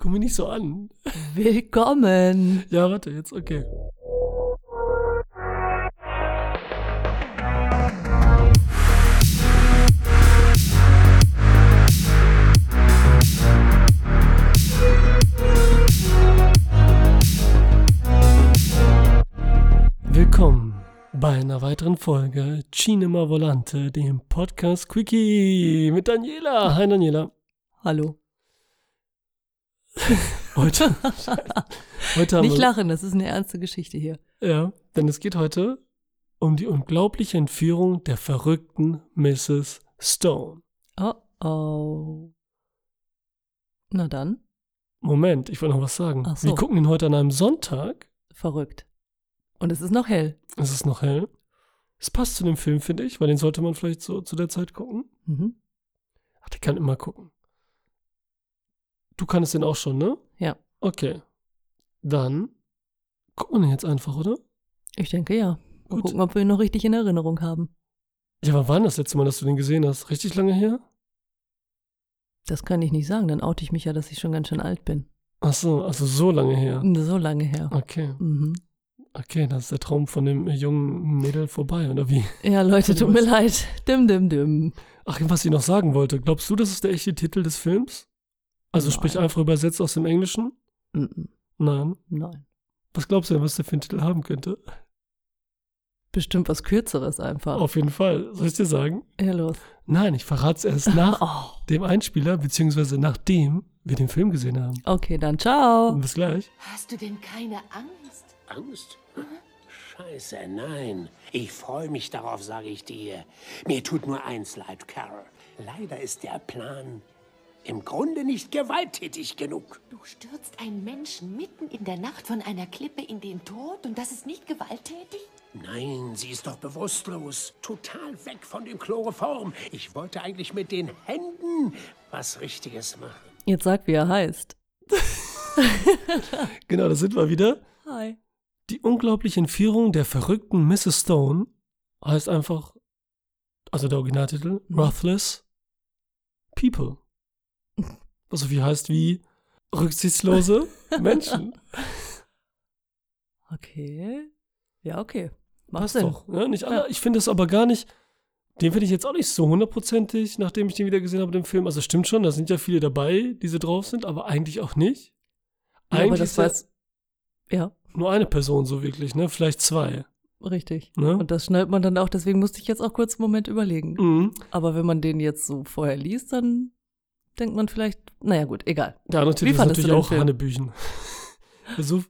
Guck mich nicht so an. Willkommen. Ja, warte, jetzt, okay. Willkommen bei einer weiteren Folge Cinema Volante, dem Podcast Quickie mit Daniela. Hi Daniela. Hallo. Heute, heute haben Nicht wir, lachen, das ist eine ernste Geschichte hier. Ja, denn es geht heute um die unglaubliche Entführung der verrückten Mrs. Stone. Oh oh. Na dann, Moment, ich wollte noch was sagen. Ach so. Wir gucken ihn heute an einem Sonntag. verrückt. Und es ist noch hell. Es ist noch hell. Es passt zu dem Film, finde ich, weil den sollte man vielleicht so zu der Zeit gucken. Mhm. Ach, der kann immer gucken. Du kannst den auch schon, ne? Ja. Okay. Dann gucken wir den jetzt einfach, oder? Ich denke ja. Mal Gut. gucken, ob wir ihn noch richtig in Erinnerung haben. Ja, wann war das letzte Mal, dass du den gesehen hast? Richtig lange her? Das kann ich nicht sagen, dann oute ich mich ja, dass ich schon ganz schön alt bin. Ach so, also so lange her. So lange her. Okay. Mhm. Okay, das ist der Traum von dem jungen Mädel vorbei, oder wie? Ja, Leute, tut mir leid. Dim, dim, dim. Ach, was ich noch sagen wollte. Glaubst du, das ist der echte Titel des Films? Also Nein. sprich einfach übersetzt aus dem Englischen? Mhm. Nein. Nein. Was glaubst du denn, was der für einen Titel haben könnte? Bestimmt was Kürzeres einfach. Auf jeden Fall. Soll ich dir sagen? Ja, los. Nein, ich verrate es erst nach Oh. dem Einspieler, beziehungsweise nachdem wir den Film gesehen haben. Okay, dann ciao. Und bis gleich. Hast du denn keine Angst? Angst? Scheiße, nein. Ich freue mich darauf, sage ich dir. Mir tut nur eins leid, Carol. Leider ist der Plan im Grunde nicht gewalttätig genug. Du stürzt einen Menschen mitten in der Nacht von einer Klippe in den Tod und das ist nicht gewalttätig? Nein, sie ist doch bewusstlos. Total weg von dem Chloroform. Ich wollte eigentlich mit den Händen was Richtiges machen. Jetzt sag, wie er heißt. Genau, da sind wir wieder. Hi. Die unglaubliche Entführung der verrückten Mrs. Stone heißt einfach, also der Originaltitel. Ruthless People. Was so viel heißt wie rücksichtslose Menschen. Okay. Ja, okay. Macht Sinn. doch. Ne? Nicht alle, Ja. Ich finde es aber gar nicht, den finde ich jetzt auch nicht so hundertprozentig, nachdem ich den wieder gesehen habe, den Film. Also stimmt schon, da sind ja viele dabei, die so drauf sind, aber eigentlich auch nicht. Ja, aber Eigentlich das ist ja nur eine Person so wirklich, ne? Vielleicht zwei. richtig. Ne? Und das schnallt man dann auch, deswegen musste ich jetzt auch kurz einen Moment überlegen. Mhm. Aber wenn man den jetzt so vorher liest, dann denkt man vielleicht, naja gut, egal. Der andere Titel ist natürlich auch? Hannebüchen. so,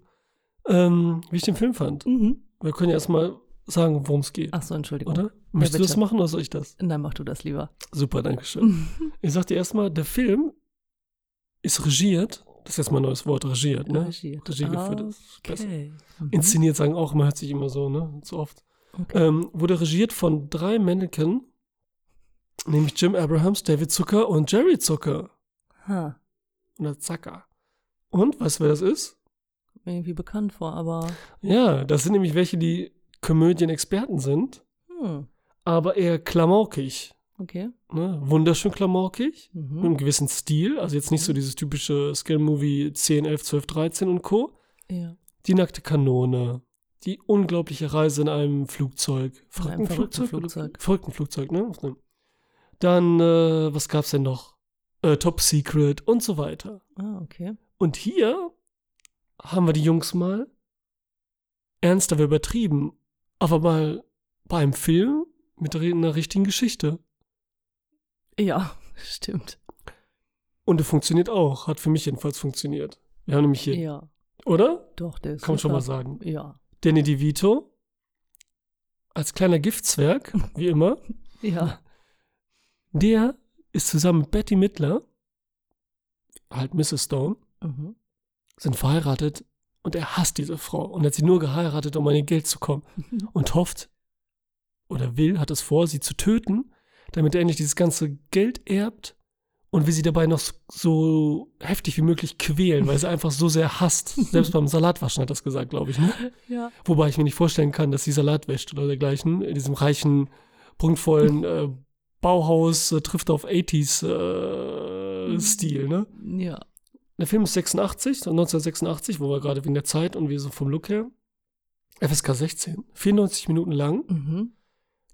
ähm, wie ich den Film fand. Mhm. Wir können ja erstmal sagen, worum es geht, Ach so, Entschuldigung. oder? Möchtest du das machen oder soll ich das? Nein, mach du das lieber. Super, danke schön. ich sag dir erstmal, der Film ist regiert, das ist jetzt mal ein neues Wort, regiert, ne? Regiert. Regie geführt ist besser. Okay. Mhm. Inszeniert sagen auch, man hört sich immer so, ne? So oft. Okay. Ähm, wurde regiert von drei Mannequin, nämlich Jim Abrahams, David Zucker und Jerry Zucker. Ha. Oder Zucker. Und, weißt du, wer das ist? Kommt mir irgendwie bekannt vor, aber. Ja, das sind nämlich welche, die Komödien-Experten sind, Hm. aber eher klamaukig. Okay. Ne? Wunderschön klamaukig, mit Mhm. einem gewissen Stil. Also jetzt nicht so dieses typische Scale-Movie 10, 11, 12, 13 und Co. Ja. Die nackte Kanone. Die unglaubliche Reise in einem Flugzeug. verrückten oder- Flugzeug. Verrückten Flugzeug, ne? Dann, äh, was gab's denn noch? Äh, Top Secret und so weiter. Ah, okay. Und hier haben wir die Jungs mal ernst, aber übertrieben, aber mal bei einem Film mit einer richtigen Geschichte. Ja, stimmt. Und der funktioniert auch, hat für mich jedenfalls funktioniert. Wir haben nämlich hier, Ja, oder? doch, der ist. Kann man schon mal sagen. Ja. Danny DeVito als kleiner Giftzwerg, wie immer, Ja. Der ist zusammen mit Betty Midler, halt Mrs. Stone, Mhm. sind verheiratet und er hasst diese Frau und hat sie nur geheiratet, um an ihr Geld zu kommen und hofft oder will, hat es vor, sie zu töten, damit er endlich dieses ganze Geld erbt und will sie dabei noch so- so heftig wie möglich quälen, weil sie einfach so sehr hasst. Selbst beim Salatwaschen hat das gesagt, glaube ich. Ne? Ja. Wobei ich mir nicht vorstellen kann, dass sie Salat wäscht oder dergleichen, in diesem reichen, prunkvollen äh, Bauhaus äh, trifft auf 80s äh, Stil, ne? Ja. der Film ist 86, so 1986, wo wir gerade wegen der Zeit und wir so vom Look her. FSK 16, 94 Minuten lang. Mhm.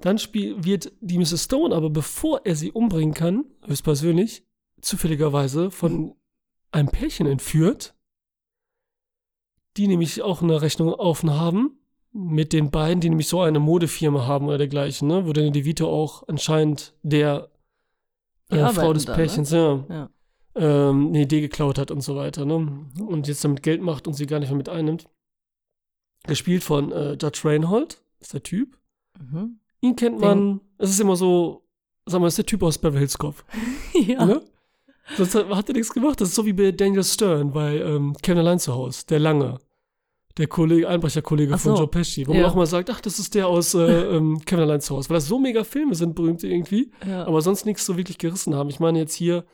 Dann wird die Mrs. Stone aber, bevor er sie umbringen kann, höchstpersönlich, zufälligerweise von einem Pärchen entführt, die nämlich auch eine Rechnung offen haben mit den beiden, die nämlich so eine Modefirma haben oder dergleichen, ne? wo Danny DeVito auch anscheinend der äh, Frau des da, ne? Pärchens ja, Ja. ähm, eine Idee geklaut hat und so weiter. Ne? Und jetzt damit Geld macht und sie gar nicht mehr mit einnimmt. Gespielt von äh, Judge Reinhold, ist der Typ. Mhm. Ihn kennt man, es ist immer so, sag mal, ist der Typ aus Beverly Hills Cop. ja. Ne? Sonst hat, hat er nichts gemacht. Das ist so wie bei Daniel Stern bei ähm, Kevin allein zu Hause, der Lange. Der Kollege, Einbrecherkollege Ach von so. Joe Pesci, wo Ja. man auch mal sagt, ach, das ist der aus äh, ähm, Kevin allein zu Hause. Weil das so mega Filme sind, berühmt irgendwie, ja. aber sonst nichts so wirklich gerissen haben. Ich meine jetzt hier,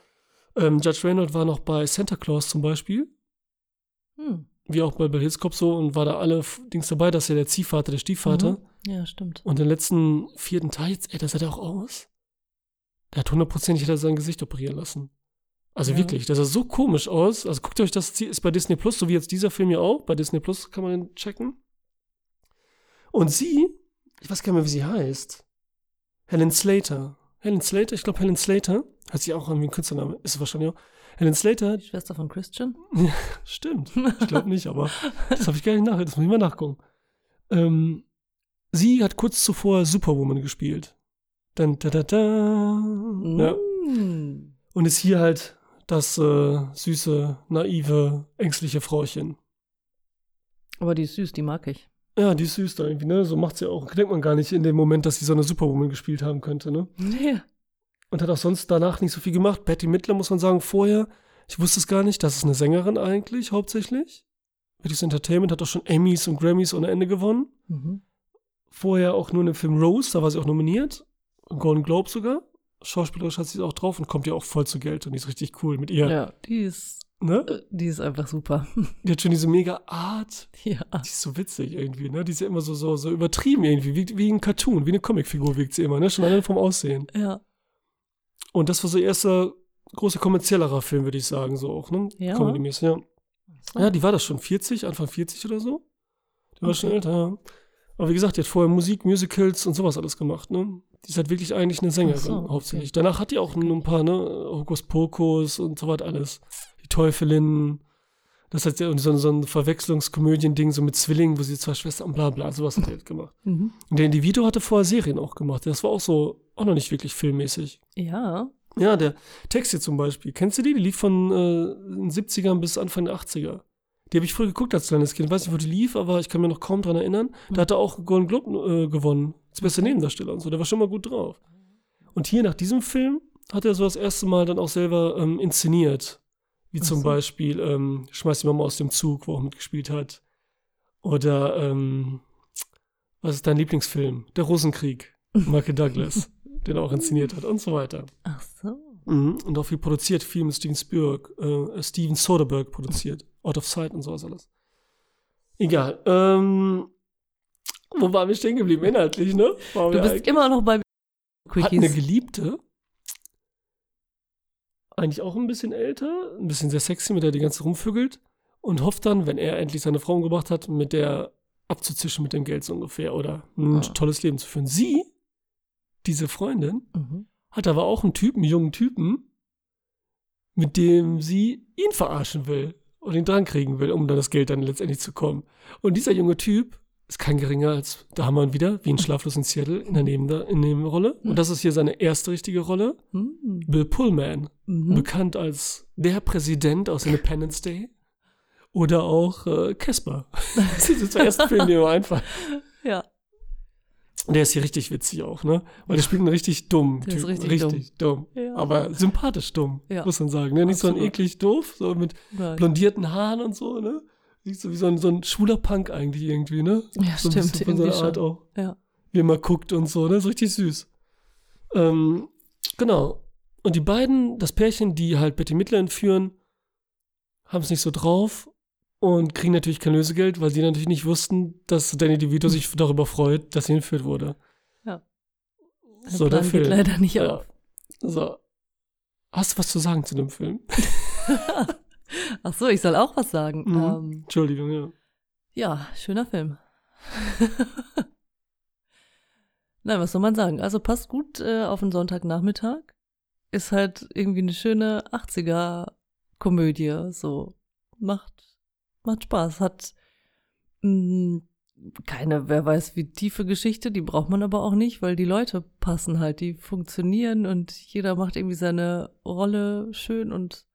ähm, Judge Reynolds war noch bei Santa Claus zum Beispiel, Hm. wie auch bei Hills Cop so, und war da alle Dings dabei, das ist ja der Ziehvater, der Stiefvater. Mhm. Ja, stimmt. Und den letzten vierten Teil, jetzt, ey, das sah der auch aus. Der hat hundertprozentig hat er sein Gesicht operieren lassen. Also Ja. wirklich, das sah so komisch aus. Also guckt euch das, ist bei Disney Plus, so wie jetzt dieser Film hier auch. Bei Disney Plus kann man den checken. Und sie, ich weiß gar nicht mehr, wie sie heißt. Helen Slater. Helen Slater, ich glaube Helen Slater, hat sie auch irgendwie einen Künstlername, ist es wahrscheinlich auch. Helen Slater, Die Schwester von Christian? Stimmt. Ich glaube nicht, aber das habe ich gar nicht nach. Das muss ich mal nachgucken. Ähm, sie hat kurz zuvor Superwoman gespielt. Dann, da, da, da. Ja. Mm. Und ist hier halt das äh, süße, naive, ängstliche Frauchen. Aber die ist süß, die mag ich. Ja, die ist süß da irgendwie, ne? So macht sie auch. Denkt man gar nicht in dem Moment, dass sie so eine Superwoman gespielt haben könnte, ne? Ja. Und hat auch sonst danach nicht so viel gemacht. Betty Midler, muss man sagen, vorher, ich wusste es gar nicht, das ist eine Sängerin eigentlich, hauptsächlich. Betty's Entertainment hat auch schon Emmys und Grammys ohne Ende gewonnen. Mhm. Vorher auch nur in dem Film Rose, da war sie auch nominiert. Golden Globe sogar. Schauspielerisch hat sie es auch drauf und kommt ja auch voll zu Geld und die ist richtig cool mit ihr. Ja, die ist, Ne? äh, die ist einfach super. Die hat schon diese mega Art. ja. Die ist so witzig irgendwie, ne? Die ist ja immer so, so, so übertrieben irgendwie, wie, wie ein Cartoon, wie eine Comicfigur wirkt sie immer, ne? Schon allein vom Aussehen. Ja. Und das war so ihr erster großer kommerziellerer Film, würde ich sagen, so auch, ne? Ja. Comedy-mäßig, ja. Ja, die war das schon 40, Anfang 40 oder so. Die war Okay. schon älter, ja. Aber wie gesagt, die hat vorher Musik, Musicals und sowas alles gemacht, ne? Die ist halt wirklich eigentlich eine Sängerin, so, okay. hauptsächlich. Danach hat die auch nur ein paar, ne? Hokus Pokus und so was alles. Die Teufelin. Das hat ja so, so ein Verwechslungskomödien-Ding, so mit Zwillingen, wo sie zwei Schwestern und bla bla, sowas hat die halt gemacht. Mhm. Und der Individuo hatte vorher Serien auch gemacht. Das war auch so, auch noch nicht wirklich filmmäßig. Ja. Ja, der Text hier zum Beispiel. Kennst du die? Die lief von äh, den 70ern bis Anfang der 80er. Die habe ich früher geguckt als kleines Kind. Ich weiß nicht, wo die lief, aber ich kann mir noch kaum dran erinnern. Da hat er auch Golden Globe äh, gewonnen. Als bester Nebendarsteller und so. Der war schon mal gut drauf. Und hier nach diesem Film hat er so das erste Mal dann auch selber ähm, inszeniert. Wie zum so. Beispiel ähm, Schmeiß die Mama aus dem Zug, wo er auch mitgespielt hat. Oder ähm, was ist dein Lieblingsfilm? Der Rosenkrieg. Michael Douglas, den er auch inszeniert hat und so weiter. Ach so. Mhm. Und auch viel produziert, viel mit Steven Spielberg, äh, Steven Soderbergh produziert. Out of Sight und sowas alles. Egal. Ähm, wo waren wir stehen geblieben? Inhaltlich, ne? Waren Du bist immer noch bei hat eine Quickies. Geliebte. Eigentlich auch ein bisschen älter, ein bisschen sehr sexy, mit der die ganze rumvögelt. Und hofft dann, wenn er endlich seine Frau umgebracht hat, mit der abzuzischen mit dem Geld so ungefähr oder ein Ah. tolles Leben zu führen. Sie, diese Freundin, Mhm. Hat aber auch einen Typen, einen jungen Typen, mit dem sie ihn verarschen will und ihn dran kriegen will, um dann das Geld dann letztendlich zu kommen. Und dieser junge Typ ist kein geringer als, da haben wir ihn wieder, wie in Schlaflos in Seattle, in der Nebenrolle. Und das ist hier seine erste richtige Rolle. Mhm. Bill Pullman, Mhm. bekannt als der Präsident aus Independence Day. Oder auch äh, Casper. das sind die zwei ersten Filme, die mir einfallen. Der ist hier richtig witzig auch, ne? Weil der spielt einen richtig dummen Der ist Typen. richtig dumm. Ja. Aber sympathisch dumm, Ja. muss man sagen. Ne? Nicht so ein Absolut. eklig doof, so mit Nein. blondierten Haaren und so, ne? Nicht so wie so ein, so ein schwuler Punk eigentlich irgendwie, ne? Ja, so stimmt. von seiner Art schon. auch. Ja. Wie er mal guckt und so, ne? Ist richtig süß. Ähm, genau. Und die beiden, das Pärchen, die halt Betty Midler entführen, haben es nicht so drauf und kriegen natürlich kein Lösegeld, weil sie natürlich nicht wussten, dass Danny DeVito sich darüber freut, dass sie entführt wurde. Ja. Der So, der Plan Film. geht leider nicht Ja. auf. So. Hast du was zu sagen zu dem Film? Ach so, ich soll auch was sagen. Mhm. Ähm, Entschuldigung, ja. ja, schöner Film. Nein, was soll man sagen? Also passt gut äh, auf einen Sonntagnachmittag. Ist halt irgendwie eine schöne 80er-Komödie. So macht, macht Spaß. Hat mh, keine, wer weiß wie tiefe Geschichte, die braucht man aber auch nicht, weil die Leute passen halt, die funktionieren und jeder macht irgendwie seine Rolle schön und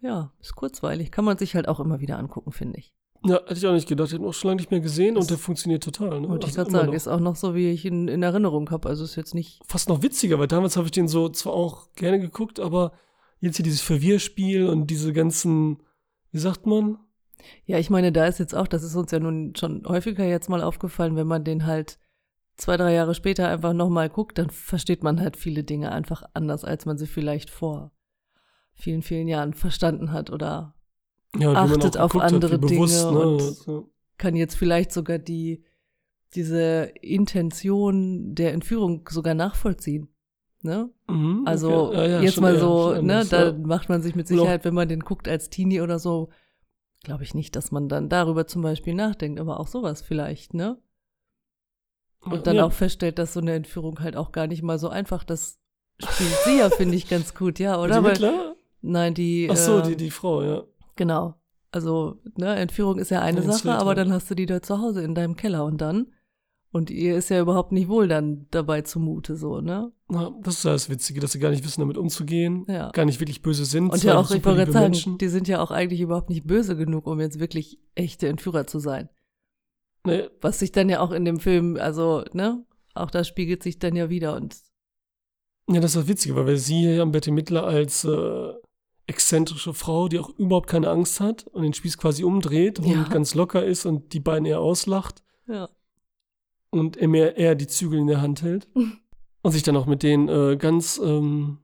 ja, ist kurzweilig. Kann man sich halt auch immer wieder angucken, finde ich. Ja, hätte ich auch nicht gedacht. Ich habe ihn auch schon lange nicht mehr gesehen Das- und der funktioniert total. Ne? Wollte ich Also gerade sagen, noch. ist auch noch so, wie ich ihn in Erinnerung habe. Also ist jetzt nicht. fast noch witziger, weil damals habe ich den so zwar auch gerne geguckt, aber jetzt hier dieses Verwirrspiel und diese ganzen, wie sagt man? Ja, ich meine, da ist jetzt auch, das ist uns ja nun schon häufiger jetzt mal aufgefallen, wenn man den halt zwei, drei Jahre später einfach nochmal guckt, dann versteht man halt viele Dinge einfach anders, als man sie vielleicht vor vielen, vielen Jahren verstanden hat oder Ja, Achtet auf andere wie bewusst, Dinge ne? und- so. kann jetzt vielleicht sogar die, diese Intention der Entführung sogar nachvollziehen. Ne? Mhm, Also okay. Ja, ja, jetzt schon mal so, ne, anders, da ja. macht man sich mit Sicherheit, wenn man den guckt als Teenie oder so, glaube ich nicht, dass man dann darüber zum Beispiel nachdenkt, aber auch sowas vielleicht, ne? Und dann ja. auch feststellt, dass so eine Entführung halt auch gar nicht mal so einfach, das spielt sie ja, finde ich, ganz gut, ja, oder? dem Weil, Mittler? nein, die, Ach so, äh, die, die Frau, ja. genau. Also, ne, Entführung ist ja eine Ja, Sache, aber ja. dann hast du die da zu Hause in deinem Keller und dann? Und ihr ist ja überhaupt nicht wohl dann dabei zumute, so, ne? Na, das ist ja das Witzige, dass sie gar nicht wissen, damit umzugehen, Ja. gar nicht wirklich böse sind. Und ja auch, ich wollte sagen, Menschen. die sind ja auch eigentlich überhaupt nicht böse genug, um jetzt wirklich echte Entführer zu sein. Nee, Was sich dann ja auch in dem Film, also, ne, auch da spiegelt sich dann ja wieder und Ja, das ist das Witzige, weil wir sie hier haben Betty Mittler als äh, exzentrische Frau, die auch überhaupt keine Angst hat und den Spieß quasi umdreht Ja. und ganz locker ist und die beiden eher auslacht ja. Und er mehr eher die Zügel in der Hand hält und sich dann auch mit denen äh, ganz, ähm,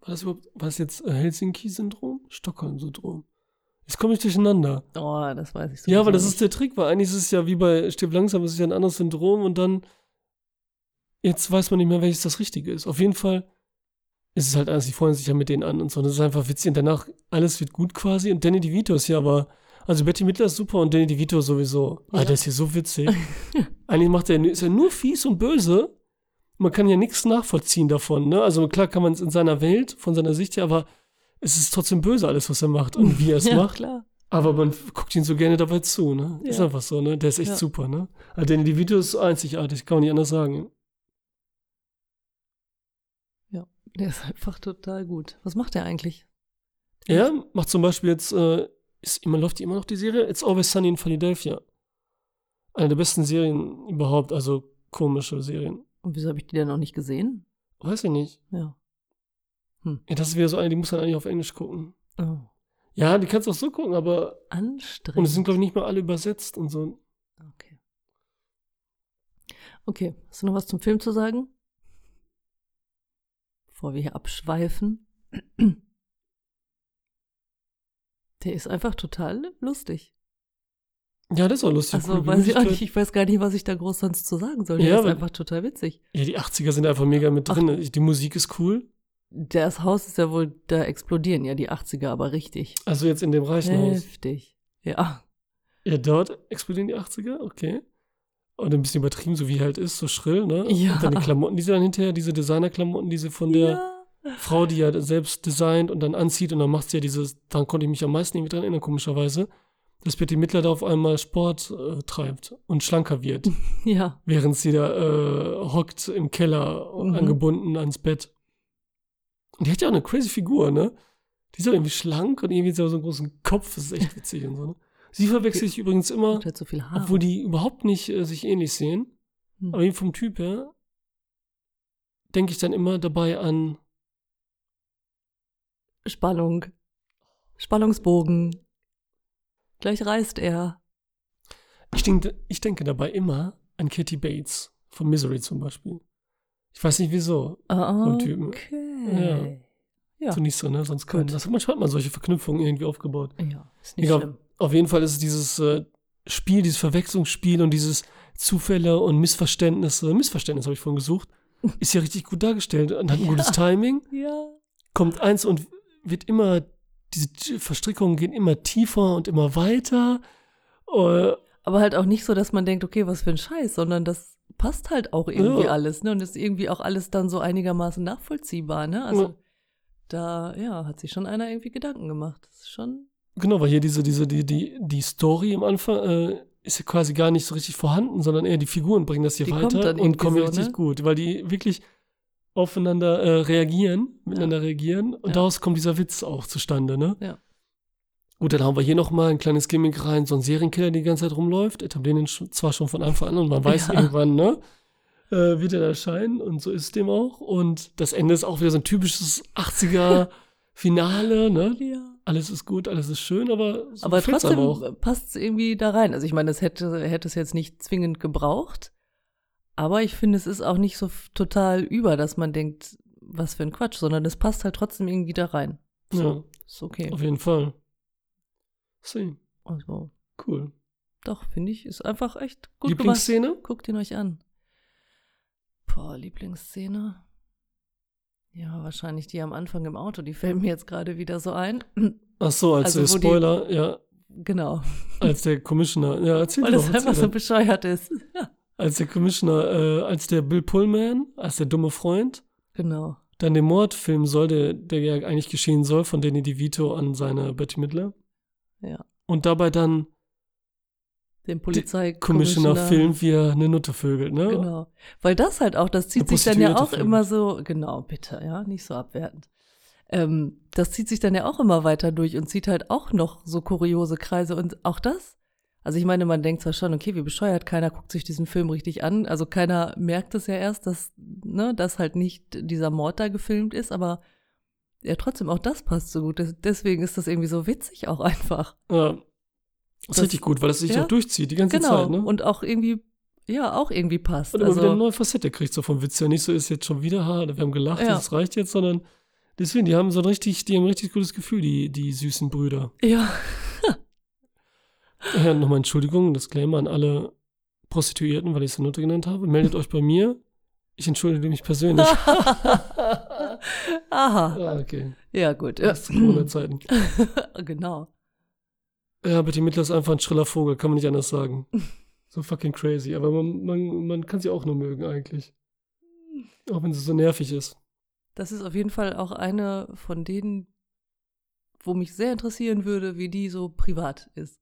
war das überhaupt, war das jetzt äh, Helsinki-Syndrom? Stockholm-Syndrom. Jetzt komme ich durcheinander. Oh, das weiß ich so. Ja, aber das ist der Trick, weil eigentlich ist es ja wie bei Stirb langsam, es ist ja ein anderes Syndrom und dann jetzt weiß man nicht mehr, welches das Richtige ist. Auf jeden Fall ist es halt alles, die freuen sich ja mit denen an und so. Das ist einfach witzig und danach alles wird gut quasi und Danny DeVito ist ja aber, also Betty Mittler ist super und Danny DeVito sowieso. Ja. der ist hier so witzig. eigentlich macht er, ist er nur fies und böse. Man kann ja nichts nachvollziehen davon, ne? Also klar kann man es in seiner Welt, von seiner Sicht her, aber es ist trotzdem böse alles, was er macht und wie er es ja, macht. klar. Aber man guckt ihn so gerne dabei zu, ne? Ist Ja. einfach so, ne? Der ist echt Ja. super, ne? Also Danny DeVito ist einzigartig, kann man nicht anders sagen. Der ist einfach total gut. Was macht der eigentlich? Er macht zum Beispiel jetzt, äh, ist immer, läuft die immer noch die Serie? It's Always Sunny in Philadelphia. Eine der besten Serien überhaupt, also komische Serien. Und wieso habe ich die denn noch nicht gesehen? Weiß ich nicht. Ja. Ja, das ist wieder so eine, die muss man eigentlich auf Englisch gucken. Oh. Ja, die kannst du auch so gucken, aber. Anstrengend. Und es sind, glaube ich, nicht mal alle übersetzt und so. Okay. Okay, hast du noch was zum Film zu sagen? Bevor wir hier abschweifen. Der ist einfach total lustig. Ja, das ist auch lustig. Also coole weiß ich auch nicht, ich weiß gar nicht, was ich da groß sonst zu sagen soll. Der Ja, ist einfach total witzig. Ja, die 80er sind einfach mega mit drin. Die Musik ist cool. Das Haus ist ja wohl, da explodieren ja die 80er, aber richtig. Also jetzt in dem reichen Haus. Heftig. Ja. Ja, dort explodieren die 80er, okay. Und ein bisschen übertrieben, so wie halt ist, so schrill, ne? Ja. Und dann die Klamotten, die sie dann hinterher, diese Designerklamotten, die sie von der ja. Frau, die ja selbst designt und dann anzieht und dann macht sie ja dieses, daran konnte ich mich am meisten irgendwie dran erinnern, komischerweise, dass Betty Mittler da auf einmal Sport äh, treibt und schlanker wird, Ja. während sie da äh, hockt im Keller Mhm. angebunden ans Bett. Und die hat ja auch eine crazy Figur, ne? Die ist auch irgendwie schlank und irgendwie so einen großen Kopf, das ist echt witzig und so, ne? Sie verwechselt sich übrigens immer, hat so obwohl die überhaupt nicht äh, sich ähnlich sehen, Hm. aber eben vom Typ her, denke ich dann immer dabei an Spannung. Spannungsbogen. Gleich reißt er. Ich denke, ich denke dabei immer an Katie Bates von Misery zum Beispiel. Ich weiß nicht wieso. Ah, So ein Typen. Okay. Ja. So nicht so, ne? Sonst Gut. das. Manchmal hat man solche Verknüpfungen irgendwie aufgebaut. Ja, ist nicht Egal. schlimm. Auf jeden Fall ist es dieses äh, Spiel, dieses Verwechslungsspiel und dieses Zufälle und Missverständnisse. Missverständnis habe ich vorhin gesucht. Ist ja richtig gut dargestellt und hat ein gutes Timing. Ja. Kommt eins und wird immer diese Verstrickungen gehen immer tiefer und immer weiter. Äh, Aber halt auch nicht so, dass man denkt, okay, was für ein Scheiß, sondern das passt halt auch irgendwie Ja. alles, ne? Und ist irgendwie auch alles dann so einigermaßen nachvollziehbar, ne? Also Ja. da, ja, hat sich schon einer irgendwie Gedanken gemacht. Das ist schon, Genau, weil hier diese, diese, die, die, die Story am Anfang äh, ist ja quasi gar nicht so richtig vorhanden, sondern eher die Figuren bringen das hier Die weiter und kommen so, richtig ne? gut, weil die wirklich aufeinander äh, reagieren, miteinander reagieren und Ja. daraus kommt dieser Witz auch zustande, ne? Ja. Gut, dann haben wir hier nochmal ein kleines Gimmick rein, so ein Serienkiller, der die ganze Zeit rumläuft, etablieren den sch- zwar schon von Anfang an und man weiß Ja. irgendwann, ne? Äh, wird er da erscheinen und so ist es dem auch und das Ende ist auch wieder so ein typisches 80er Finale, ne? ja. alles ist gut, alles ist schön, aber so Aber trotzdem passt es irgendwie da rein. Also ich meine, das hätte, hätte es jetzt nicht zwingend gebraucht. Aber ich finde, es ist auch nicht so total über, dass man denkt, was für ein Quatsch, sondern es passt halt trotzdem irgendwie da rein. So, Ja, ist okay. auf jeden Fall. See, Also, cool. doch, finde ich, ist einfach echt gut gemacht. Lieblingsszene? Guckt ihn euch an. Boah, Lieblingsszene. Ja, wahrscheinlich die am Anfang im Auto, die fällt mir jetzt gerade wieder so ein. Ach so, als Also, der wo die- Spoiler, ja, Genau, als der Commissioner, ja, erzähl weil doch, das einfach so bescheuert ist. Als der Commissioner, äh, als der Bill Pullman, als der dumme Freund, genau. dann den Mord filmen soll, der, der ja eigentlich geschehen soll, von Danny DeVito an seine Betty Midler. Ja. Und dabei dann Den Polizei Commissioner filmt, wie er eine Nutte vögelt, ne? Genau. Weil das halt auch, das zieht sich dann ja auch filmt. immer so, genau, bitte, ja, nicht so abwertend. Ähm, das zieht sich dann ja auch immer weiter durch und zieht halt auch noch so kuriose Kreise und auch das. Also ich meine, man denkt zwar schon, okay, wie bescheuert, keiner guckt sich diesen Film richtig an, also keiner merkt es ja erst, dass, ne, dass halt nicht dieser Mord da gefilmt ist, aber ja, trotzdem, auch das passt so gut. Des- Deswegen ist das irgendwie so witzig auch einfach. Ja. Das ist richtig gut, weil das sich ja. auch durchzieht, die ganze Genau. Zeit, ne? Und auch irgendwie, ja, auch irgendwie passt. Und immer wieder eine Also, neue Facette kriegt so vom Witz. Ja, nicht so ist jetzt schon wieder, ha, wir haben gelacht, Ja. das reicht jetzt, sondern deswegen, die haben so ein richtig, die haben ein richtig gutes Gefühl, die, die süßen Brüder. ja, Ja, nochmal Entschuldigung, Disclaimer an alle Prostituierten, weil ich es Nutte genannt habe. Meldet euch bei mir. Ich entschuldige mich persönlich. Aha. ah, okay. Ja, gut. Das ist Corona-Zeiten. genau. Ja, Betty Midler ist einfach ein schriller Vogel, kann man nicht anders sagen. So fucking crazy. Aber man, man, man kann sie auch nur mögen, eigentlich. Auch wenn sie so nervig ist. Das ist auf jeden Fall auch eine von denen, wo mich sehr interessieren würde, wie die so privat ist.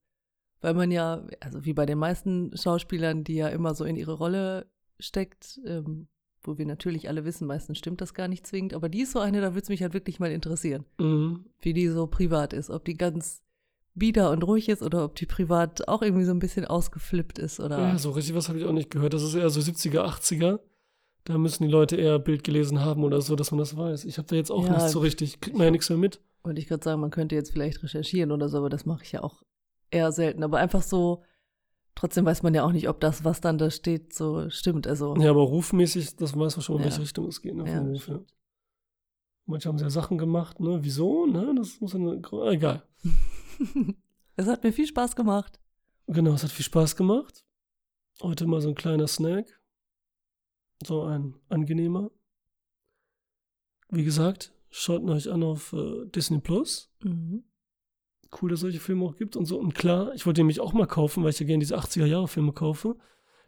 Weil man ja, also wie bei den meisten Schauspielern, die ja immer so in ihre Rolle steckt, ähm, wo wir natürlich alle wissen, meistens stimmt das gar nicht zwingend, aber die ist so eine, da würde es mich halt wirklich mal interessieren, Mhm. wie die so privat ist. Ob die ganz bieder und ruhig ist oder ob die privat auch irgendwie so ein bisschen ausgeflippt ist oder. Ja, so richtig was habe ich auch nicht gehört. Das ist eher so 70er, 80er. Da müssen die Leute eher Bild gelesen haben oder so, dass man das weiß. Ich habe da jetzt auch Ja, nicht so richtig, kriegt man ja nichts mehr mit. Wollte ich gerade sagen, man könnte jetzt vielleicht recherchieren oder so, aber das mache ich ja auch eher selten. Aber einfach so, trotzdem weiß man ja auch nicht, ob das, was dann da steht, so stimmt. Also, Ja, aber rufmäßig, das weiß man schon, in Ja. welche Richtung es geht. Ne, Ja, Ruf, ja. Manche haben ja Sachen gemacht, ne? Wieso? Ne? Das muss eine, ah, egal. es hat mir viel Spaß gemacht. Genau, es hat viel Spaß gemacht. Heute mal so ein kleiner Snack. So ein angenehmer. Wie gesagt, schaut euch an auf äh, Disney Plus. Mhm. Cool, dass es solche Filme auch gibt und so. Und klar, ich wollte nämlich auch mal kaufen, weil ich ja gerne diese 80er-Jahre-Filme kaufe,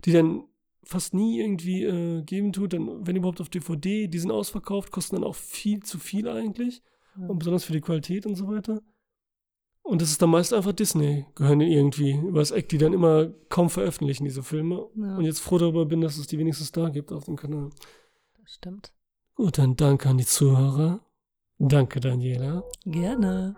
die dann fast nie irgendwie äh, geben tut, dann, wenn überhaupt auf DVD, die sind ausverkauft, kosten dann auch viel zu viel eigentlich. Ja. Und besonders für die Qualität und so weiter. Und das ist dann meist einfach Disney, gehören irgendwie übers Eck, die dann immer kaum veröffentlichen, diese Filme. Ja. Und jetzt froh darüber bin, dass es die wenigstens da gibt auf dem Kanal. Das stimmt. Gut, dann danke an die Zuhörer. Danke, Daniela. Gerne.